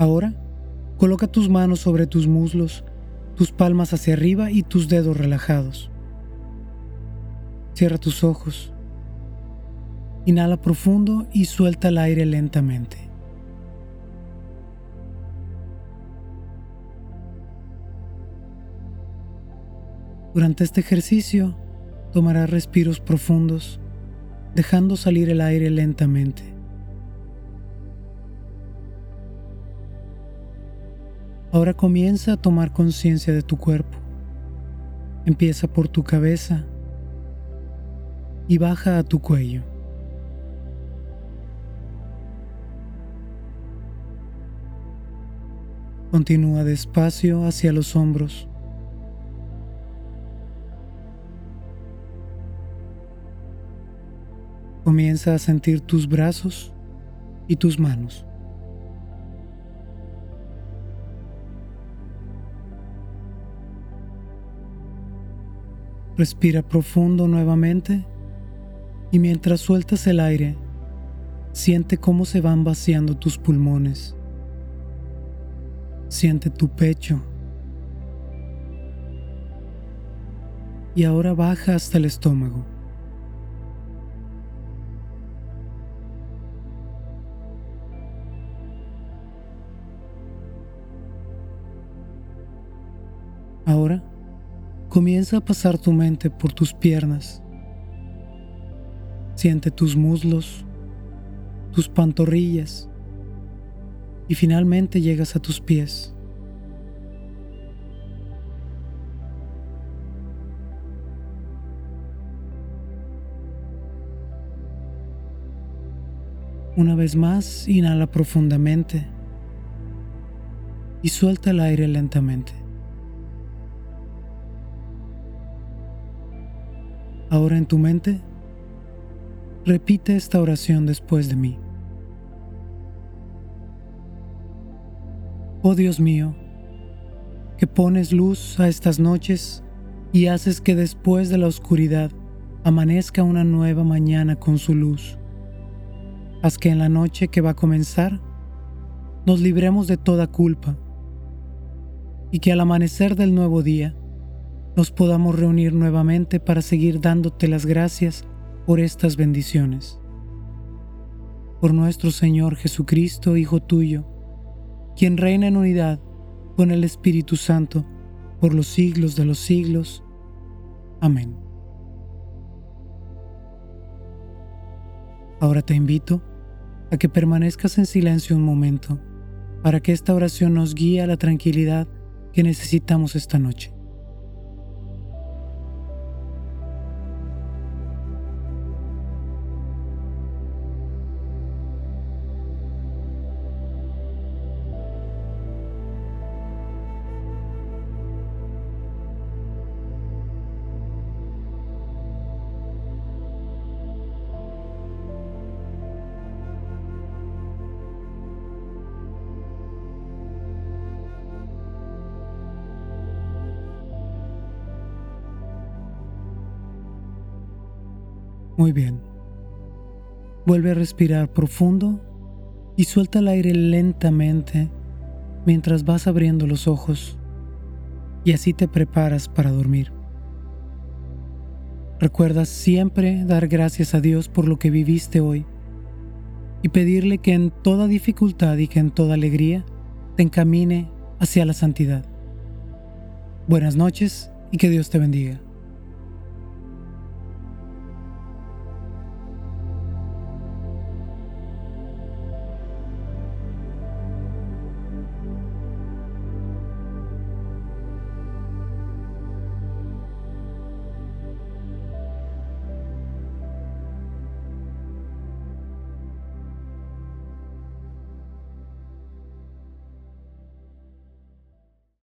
Ahora, coloca tus manos sobre tus muslos, tus palmas hacia arriba y tus dedos relajados. Cierra tus ojos. Inhala profundo y suelta el aire lentamente. Durante este ejercicio, tomarás respiros profundos, dejando salir el aire lentamente. Ahora comienza a tomar conciencia de tu cuerpo. Empieza por tu cabeza y baja a tu cuello. Continúa despacio hacia los hombros. Comienza a sentir tus brazos y tus manos. Respira profundo nuevamente y mientras sueltas el aire, siente cómo se van vaciando tus pulmones. Siente tu pecho. Y ahora baja hasta el estómago. Ahora Comienza a pasar tu mente por tus piernas. Siente tus muslos, tus pantorrillas y finalmente llegas a tus pies. Una vez más, inhala profundamente y suelta el aire lentamente. Ahora en tu mente, repite esta oración después de mí. Oh Dios mío, que pones luz a estas noches y haces que después de la oscuridad amanezca una nueva mañana con su luz. Haz que en la noche que va a comenzar nos libremos de toda culpa y que al amanecer del nuevo día nos podamos reunir nuevamente para seguir dándote las gracias por estas bendiciones. Por nuestro Señor Jesucristo, Hijo tuyo, quien reina en unidad con el Espíritu Santo por los siglos de los siglos. Amén. Ahora te invito a que permanezcas en silencio un momento para que esta oración nos guíe a la tranquilidad que necesitamos esta noche. Muy bien. Vuelve a respirar profundo y suelta el aire lentamente, mientras vas abriendo los ojos y así te preparas para dormir. Recuerda siempre dar gracias a Dios por lo que viviste hoy y pedirle que en toda dificultad y que en toda alegría te encamine hacia la santidad. Buenas noches y que Dios te bendiga.